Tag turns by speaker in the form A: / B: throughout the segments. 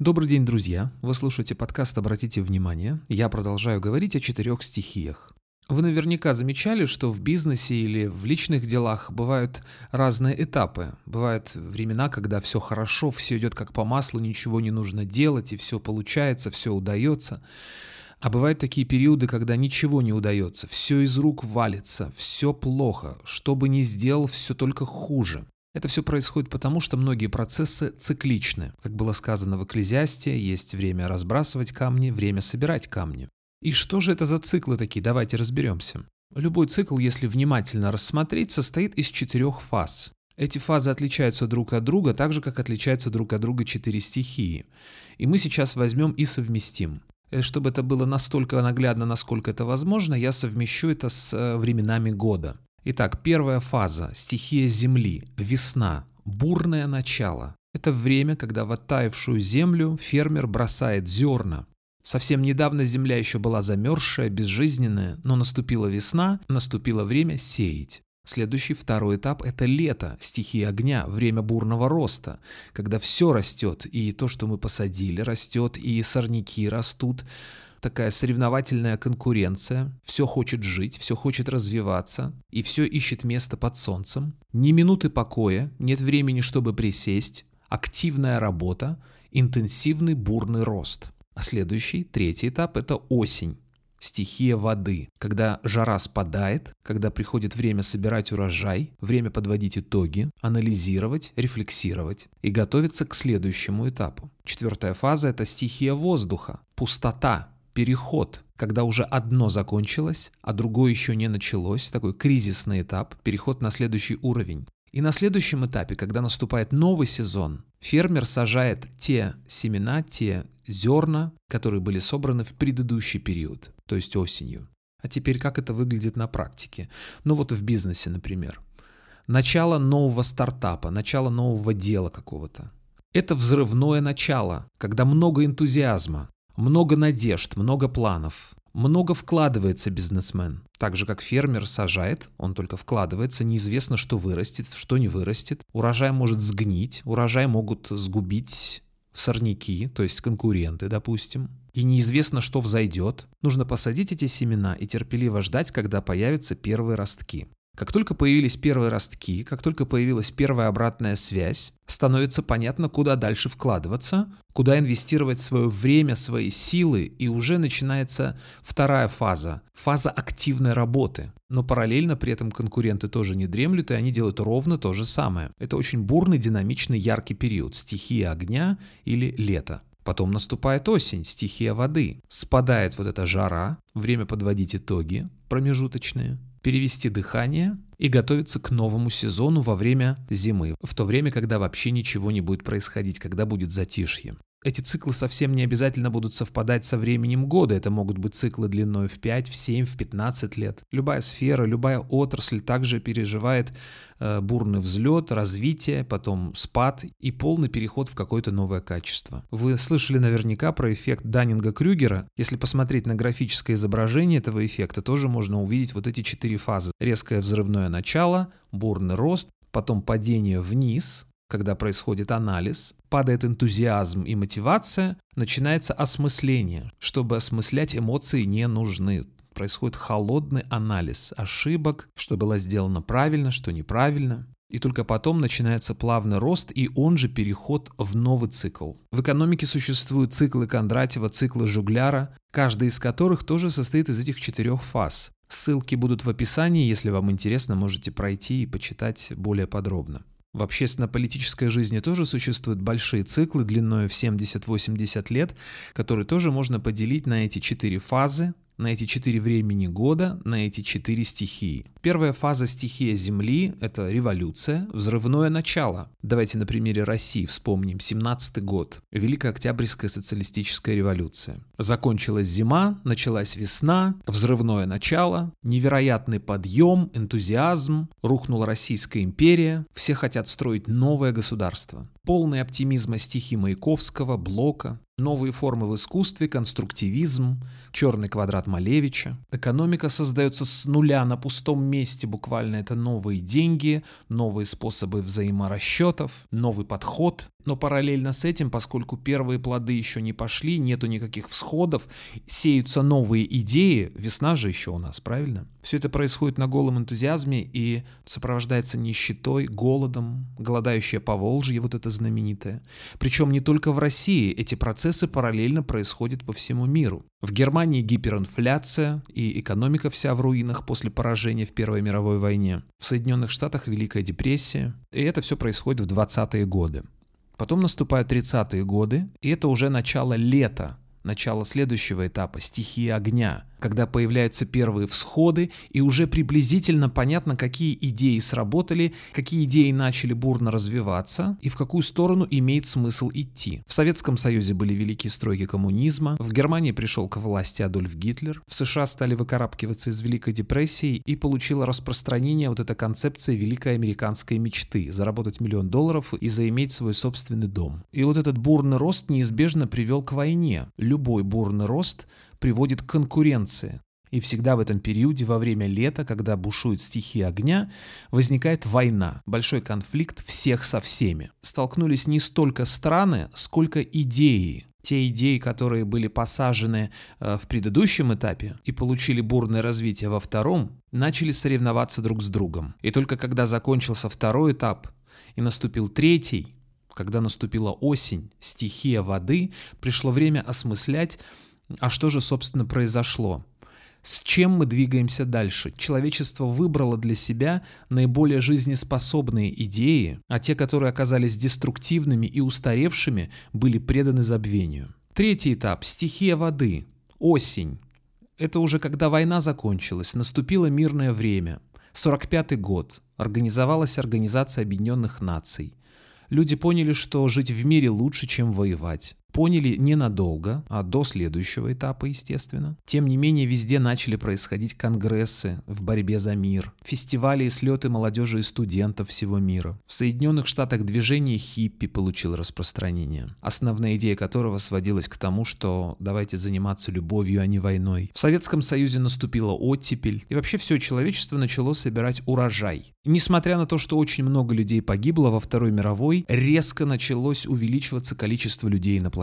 A: Добрый день, друзья! Вы слушаете подкаст «Обратите внимание». Я продолжаю говорить о четырех стихиях. Вы наверняка замечали, что в бизнесе или в личных делах бывают разные этапы. Бывают времена, когда все хорошо, все идет как по маслу, ничего не нужно делать, и все получается, все удается. А бывают такие периоды, когда ничего не удается, все из рук валится, все плохо, что бы ни сделал, все только хуже. Это все происходит потому, что многие процессы цикличны. Как было сказано в Экклезиасте, есть время разбрасывать камни, время собирать камни. И что же это за циклы такие? Давайте разберемся. Любой цикл, если внимательно рассмотреть, состоит из четырех фаз. Эти фазы отличаются друг от друга, так же, как отличаются друг от друга четыре стихии. И мы сейчас возьмем и совместим. Э, чтобы это было настолько наглядно, насколько это возможно, я совмещу это с э, временами года. Итак, первая фаза – стихия Земли, весна, бурное начало. Это время, когда в оттаившую землю фермер бросает зерна. Совсем недавно земля еще была замерзшая, безжизненная, но наступила весна, наступило время сеять. Следующий второй этап – это лето, стихия огня, время бурного роста, когда все растет, и то, что мы посадили, растет, и сорняки растут, такая соревновательная конкуренция, все хочет жить, все хочет развиваться, и все ищет место под солнцем. Ни минуты покоя, нет времени, чтобы присесть, активная работа, интенсивный бурный рост. А следующий, третий этап – это осень. Стихия воды, когда жара спадает, когда приходит время собирать урожай, время подводить итоги, анализировать, рефлексировать и готовиться к следующему этапу. Четвертая фаза – это стихия воздуха, пустота, переход, когда уже одно закончилось, а другое еще не началось, такой кризисный этап, переход на следующий уровень. И на следующем этапе, когда наступает новый сезон, фермер сажает те семена, те зерна, которые были собраны в предыдущий период, то есть осенью. А теперь как это выглядит на практике? Ну вот в бизнесе, например. Начало нового стартапа, начало нового дела какого-то. Это взрывное начало, когда много энтузиазма, много надежд, много планов. Много вкладывается бизнесмен. Так же, как фермер сажает, он только вкладывается, неизвестно, что вырастет, что не вырастет. Урожай может сгнить, урожай могут сгубить сорняки, то есть конкуренты, допустим. И неизвестно, что взойдет. Нужно посадить эти семена и терпеливо ждать, когда появятся первые ростки. Как только появились первые ростки, как только появилась первая обратная связь, становится понятно, куда дальше вкладываться, куда инвестировать свое время, свои силы, и уже начинается вторая фаза, фаза активной работы. Но параллельно при этом конкуренты тоже не дремлют, и они делают ровно то же самое. Это очень бурный, динамичный, яркий период, стихия огня или лето. Потом наступает осень, стихия воды. Спадает вот эта жара, время подводить итоги промежуточные перевести дыхание и готовиться к новому сезону во время зимы, в то время, когда вообще ничего не будет происходить, когда будет затишье. Эти циклы совсем не обязательно будут совпадать со временем года. Это могут быть циклы длиной в 5, в 7, в 15 лет. Любая сфера, любая отрасль также переживает э, бурный взлет, развитие, потом спад и полный переход в какое-то новое качество. Вы слышали наверняка про эффект Даннинга-Крюгера. Если посмотреть на графическое изображение этого эффекта, тоже можно увидеть вот эти четыре фазы. Резкое взрывное начало, бурный рост, потом падение вниз, когда происходит анализ, падает энтузиазм и мотивация, начинается осмысление. Чтобы осмыслять, эмоции не нужны. Происходит холодный анализ ошибок, что было сделано правильно, что неправильно. И только потом начинается плавный рост и он же переход в новый цикл. В экономике существуют циклы Кондратьева, циклы Жугляра, каждый из которых тоже состоит из этих четырех фаз. Ссылки будут в описании, если вам интересно, можете пройти и почитать более подробно. В общественно-политической жизни тоже существуют большие циклы длиной в 70-80 лет, которые тоже можно поделить на эти четыре фазы, на эти четыре времени года, на эти четыре стихии. Первая фаза стихия Земли – это революция, взрывное начало. Давайте на примере России вспомним 17 год, Великая Октябрьская социалистическая революция. Закончилась зима, началась весна, взрывное начало, невероятный подъем, энтузиазм, рухнула Российская империя, все хотят строить новое государство. Полный оптимизма стихи Маяковского, Блока, Новые формы в искусстве, конструктивизм, черный квадрат Малевича. Экономика создается с нуля на пустом месте, буквально это новые деньги, новые способы взаиморасчетов, новый подход, Но параллельно с этим, поскольку первые плоды еще не пошли, нету никаких всходов, сеются новые идеи, весна же еще у нас, правильно? Все это происходит на голом энтузиазме и сопровождается нищетой, голодом, голодающее Поволжье, вот это знаменитое. Причем не только в России, эти процессы параллельно происходят по всему миру. В Германии гиперинфляция и экономика вся в руинах после поражения в Первой мировой войне. В Соединенных Штатах Великая депрессия. И это все происходит в 20-е годы. Потом наступают 30-е годы, и это уже начало лета, начало следующего этапа – стихии огня – когда появляются первые всходы, и уже приблизительно понятно, какие идеи сработали, какие идеи начали бурно развиваться и в какую сторону имеет смысл идти. В Советском Союзе были великие стройки коммунизма, в Германии пришел к власти Адольф Гитлер, в США стали выкарабкиваться из Великой депрессии и получила распространение вот эта концепция великой американской мечты – заработать миллион долларов и заиметь свой собственный дом. И вот этот бурный рост неизбежно привел к войне. Любой бурный рост приводит к конкуренции. И всегда в этом периоде, во время лета, когда бушует стихия огня, возникает война, большой конфликт всех со всеми. Столкнулись не столько страны, сколько идеи. Те идеи, которые были посажены э, в предыдущем этапе и получили бурное развитие во втором, начали соревноваться друг с другом. И только когда закончился второй этап и наступил третий, когда наступила осень, стихия воды, пришло время осмыслять а что же, собственно, произошло? С чем мы двигаемся дальше? Человечество выбрало для себя наиболее жизнеспособные идеи, а те, которые оказались деструктивными и устаревшими, были преданы забвению. Третий этап – стихия воды, осень. Это уже когда война закончилась, наступило мирное время. 45 год. Организовалась Организация Объединенных Наций. Люди поняли, что жить в мире лучше, чем воевать. Поняли ненадолго, а до следующего этапа, естественно. Тем не менее, везде начали происходить конгрессы в борьбе за мир, фестивали и слеты молодежи и студентов всего мира. В Соединенных Штатах движение хиппи получило распространение, основная идея которого сводилась к тому, что давайте заниматься любовью, а не войной. В Советском Союзе наступила оттепель, и вообще все человечество начало собирать урожай. И несмотря на то, что очень много людей погибло во Второй мировой, резко началось увеличиваться количество людей на планете.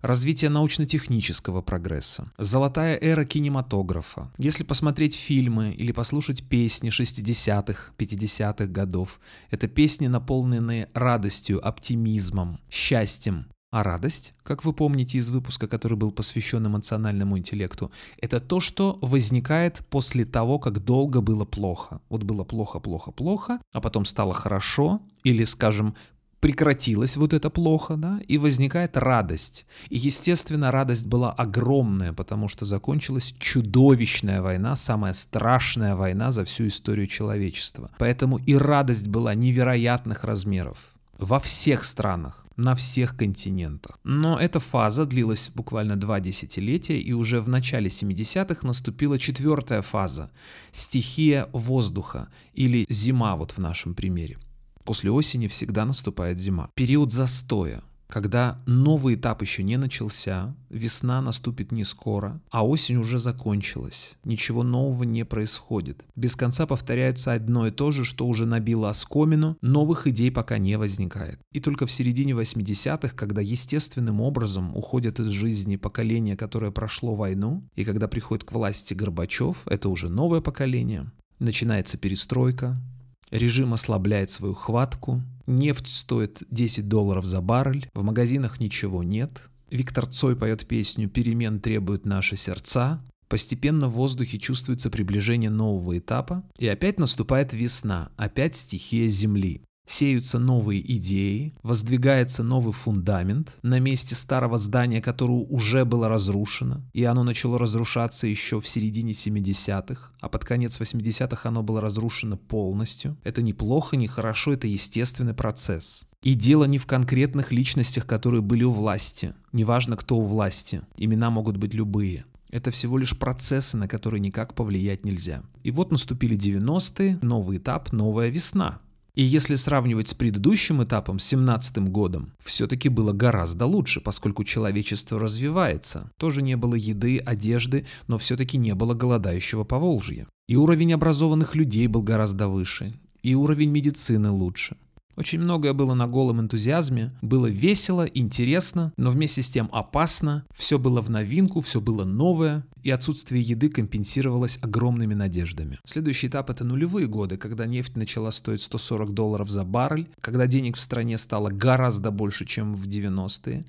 A: Развитие научно-технического прогресса. Золотая эра кинематографа. Если посмотреть фильмы или послушать песни 60-х, 50-х годов, это песни, наполненные радостью, оптимизмом, счастьем, а радость, как вы помните из выпуска, который был посвящен эмоциональному интеллекту, это то, что возникает после того, как долго было плохо. Вот было плохо, плохо, плохо, а потом стало хорошо, или, скажем, прекратилось вот это плохо, да, и возникает радость. И, естественно, радость была огромная, потому что закончилась чудовищная война, самая страшная война за всю историю человечества. Поэтому и радость была невероятных размеров во всех странах, на всех континентах. Но эта фаза длилась буквально два десятилетия, и уже в начале 70-х наступила четвертая фаза – стихия воздуха или зима вот в нашем примере. После осени всегда наступает зима. Период застоя, когда новый этап еще не начался, весна наступит не скоро, а осень уже закончилась. Ничего нового не происходит. Без конца повторяется одно и то же, что уже набило оскомину, новых идей пока не возникает. И только в середине 80-х, когда естественным образом уходят из жизни поколение, которое прошло войну, и когда приходит к власти Горбачев, это уже новое поколение, начинается перестройка, Режим ослабляет свою хватку, нефть стоит 10 долларов за баррель, в магазинах ничего нет. Виктор Цой поет песню «Перемен требуют наши сердца», Постепенно в воздухе чувствуется приближение нового этапа, и опять наступает весна, опять стихия Земли сеются новые идеи, воздвигается новый фундамент на месте старого здания, которое уже было разрушено, и оно начало разрушаться еще в середине 70-х, а под конец 80-х оно было разрушено полностью. Это не плохо, не хорошо, это естественный процесс. И дело не в конкретных личностях, которые были у власти. Неважно, кто у власти. Имена могут быть любые. Это всего лишь процессы, на которые никак повлиять нельзя. И вот наступили 90-е, новый этап, новая весна. И если сравнивать с предыдущим этапом, с 17 годом, все-таки было гораздо лучше, поскольку человечество развивается. Тоже не было еды, одежды, но все-таки не было голодающего Поволжья. И уровень образованных людей был гораздо выше, и уровень медицины лучше. Очень многое было на голом энтузиазме, было весело, интересно, но вместе с тем опасно, все было в новинку, все было новое, и отсутствие еды компенсировалось огромными надеждами. Следующий этап – это нулевые годы, когда нефть начала стоить 140 долларов за баррель, когда денег в стране стало гораздо больше, чем в 90-е,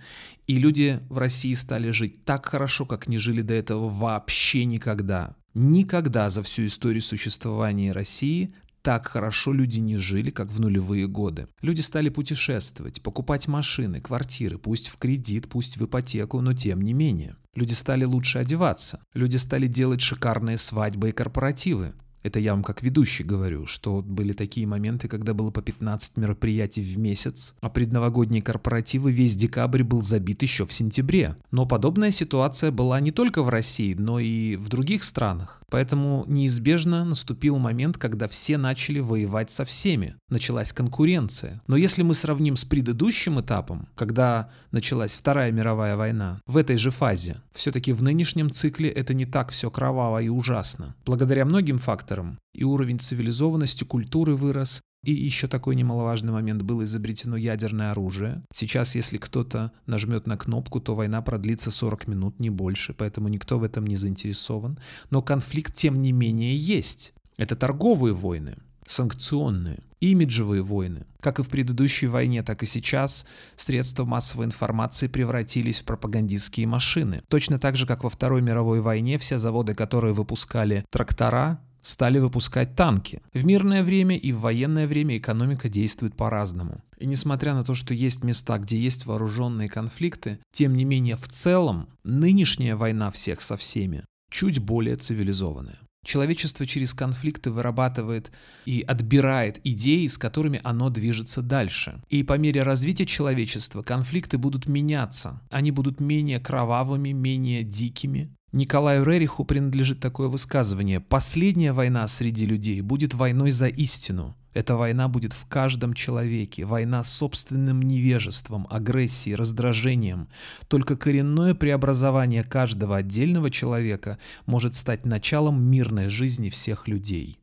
A: и люди в России стали жить так хорошо, как не жили до этого вообще никогда. Никогда за всю историю существования России так хорошо люди не жили, как в нулевые годы. Люди стали путешествовать, покупать машины, квартиры, пусть в кредит, пусть в ипотеку, но тем не менее. Люди стали лучше одеваться. Люди стали делать шикарные свадьбы и корпоративы. Это я вам как ведущий говорю, что были такие моменты, когда было по 15 мероприятий в месяц, а предновогодние корпоративы весь декабрь был забит еще в сентябре. Но подобная ситуация была не только в России, но и в других странах. Поэтому неизбежно наступил момент, когда все начали воевать со всеми. Началась конкуренция. Но если мы сравним с предыдущим этапом, когда началась Вторая мировая война, в этой же фазе, все-таки в нынешнем цикле это не так все кроваво и ужасно. Благодаря многим факторам фактором. И уровень цивилизованности, культуры вырос, и еще такой немаловажный момент было изобретено ядерное оружие. Сейчас, если кто-то нажмет на кнопку, то война продлится 40 минут, не больше, поэтому никто в этом не заинтересован. Но конфликт, тем не менее, есть. Это торговые войны, санкционные, имиджевые войны. Как и в предыдущей войне, так и сейчас средства массовой информации превратились в пропагандистские машины. Точно так же, как во Второй мировой войне все заводы, которые выпускали трактора, стали выпускать танки. В мирное время и в военное время экономика действует по-разному. И несмотря на то, что есть места, где есть вооруженные конфликты, тем не менее в целом нынешняя война всех со всеми чуть более цивилизованная. Человечество через конфликты вырабатывает и отбирает идеи, с которыми оно движется дальше. И по мере развития человечества конфликты будут меняться. Они будут менее кровавыми, менее дикими, Николаю Рериху принадлежит такое высказывание «Последняя война среди людей будет войной за истину». Эта война будет в каждом человеке, война с собственным невежеством, агрессией, раздражением. Только коренное преобразование каждого отдельного человека может стать началом мирной жизни всех людей.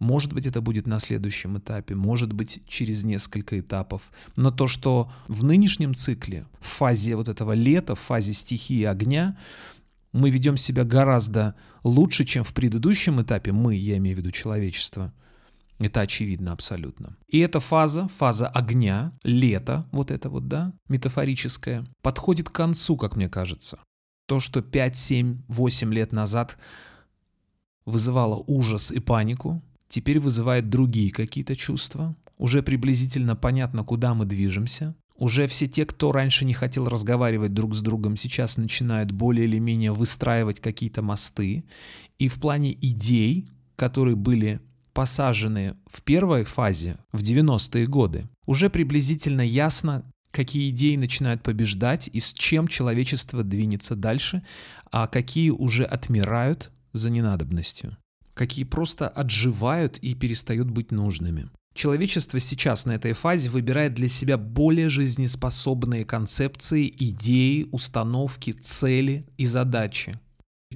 A: Может быть, это будет на следующем этапе, может быть, через несколько этапов. Но то, что в нынешнем цикле, в фазе вот этого лета, в фазе стихии огня, мы ведем себя гораздо лучше, чем в предыдущем этапе, мы, я имею в виду человечество. Это очевидно абсолютно. И эта фаза, фаза огня, лето, вот это вот, да, метафорическое, подходит к концу, как мне кажется. То, что 5, 7, 8 лет назад вызывало ужас и панику, теперь вызывает другие какие-то чувства. Уже приблизительно понятно, куда мы движемся. Уже все те, кто раньше не хотел разговаривать друг с другом, сейчас начинают более или менее выстраивать какие-то мосты. И в плане идей, которые были посажены в первой фазе, в 90-е годы, уже приблизительно ясно, какие идеи начинают побеждать и с чем человечество двинется дальше, а какие уже отмирают за ненадобностью, какие просто отживают и перестают быть нужными. Человечество сейчас на этой фазе выбирает для себя более жизнеспособные концепции, идеи, установки, цели и задачи.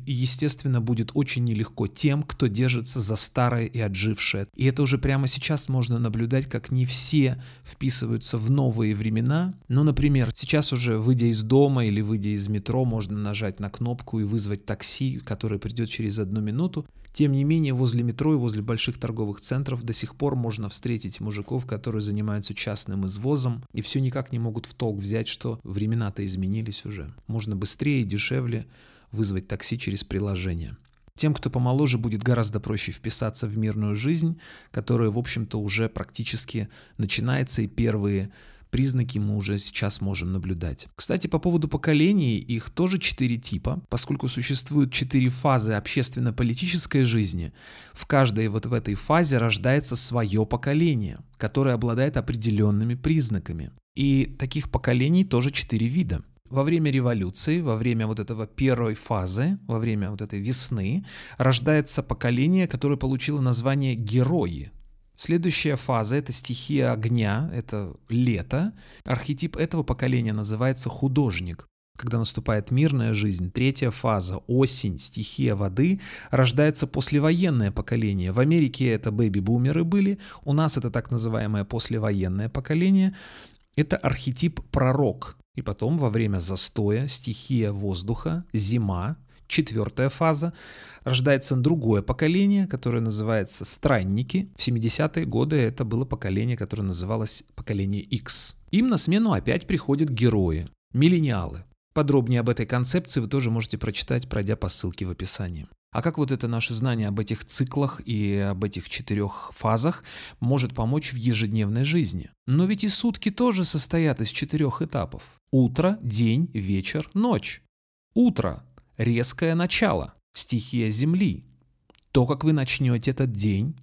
A: Естественно, будет очень нелегко тем, кто держится за старое и отжившее. И это уже прямо сейчас можно наблюдать, как не все вписываются в новые времена. Ну, например, сейчас уже, выйдя из дома или выйдя из метро, можно нажать на кнопку и вызвать такси, которое придет через одну минуту. Тем не менее, возле метро и возле больших торговых центров до сих пор можно встретить мужиков, которые занимаются частным извозом, и все никак не могут в толк взять, что времена-то изменились уже. Можно быстрее и дешевле вызвать такси через приложение. Тем, кто помоложе, будет гораздо проще вписаться в мирную жизнь, которая, в общем-то, уже практически начинается, и первые признаки мы уже сейчас можем наблюдать. Кстати, по поводу поколений, их тоже четыре типа, поскольку существуют четыре фазы общественно-политической жизни. В каждой вот в этой фазе рождается свое поколение, которое обладает определенными признаками. И таких поколений тоже четыре вида. Во время революции, во время вот этого первой фазы, во время вот этой весны, рождается поколение, которое получило название «герои», Следующая фаза — это стихия огня, это лето. Архетип этого поколения называется художник. когда наступает мирная жизнь, третья фаза, осень, стихия воды, рождается послевоенное поколение. В Америке это бэби-бумеры были, у нас это так называемое послевоенное поколение. Это архетип пророк. И потом во время застоя, стихия воздуха, зима, четвертая фаза, рождается другое поколение, которое называется странники. В 70-е годы это было поколение, которое называлось поколение X. Им на смену опять приходят герои, миллениалы. Подробнее об этой концепции вы тоже можете прочитать, пройдя по ссылке в описании. А как вот это наше знание об этих циклах и об этих четырех фазах может помочь в ежедневной жизни? Но ведь и сутки тоже состоят из четырех этапов. Утро, день, вечер, ночь. Утро – резкое начало, стихия Земли. То, как вы начнете этот день,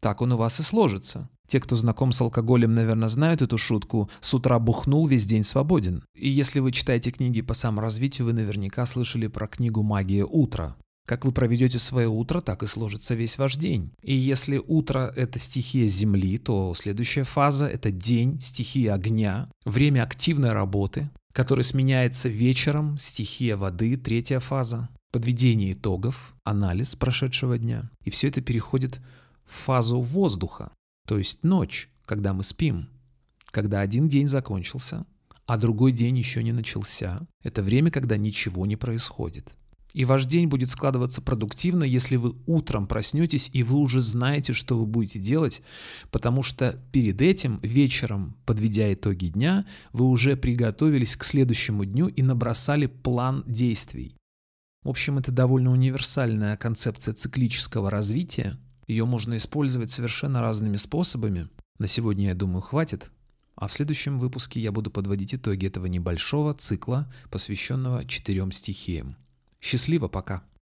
A: так он у вас и сложится. Те, кто знаком с алкоголем, наверное, знают эту шутку «с утра бухнул, весь день свободен». И если вы читаете книги по саморазвитию, вы наверняка слышали про книгу «Магия утра». Как вы проведете свое утро, так и сложится весь ваш день. И если утро — это стихия Земли, то следующая фаза — это день, стихия огня, время активной работы, который сменяется вечером, стихия воды, третья фаза, подведение итогов, анализ прошедшего дня. И все это переходит в фазу воздуха, то есть ночь, когда мы спим, когда один день закончился, а другой день еще не начался. Это время, когда ничего не происходит. И ваш день будет складываться продуктивно, если вы утром проснетесь и вы уже знаете, что вы будете делать, потому что перед этим вечером, подведя итоги дня, вы уже приготовились к следующему дню и набросали план действий. В общем, это довольно универсальная концепция циклического развития, ее можно использовать совершенно разными способами. На сегодня, я думаю, хватит. А в следующем выпуске я буду подводить итоги этого небольшого цикла, посвященного четырем стихиям. Счастливо, пока!